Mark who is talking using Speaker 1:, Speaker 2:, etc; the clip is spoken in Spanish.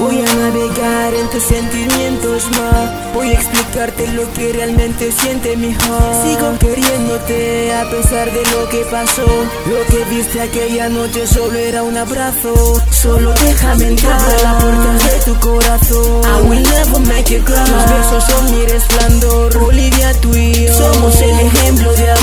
Speaker 1: Voy a navegar en tus sentimientos, ma. Voy a explicarte lo que realmente siente mi heart. Sigo queriéndote a pesar de lo que pasó. Lo que viste aquella noche solo era un abrazo. Solo déjame entrar a la puerta de tu corazón. I will never make you cry. Tus besos son mi resplandor. Olivia, tú y yo somos el ejemplo de amor.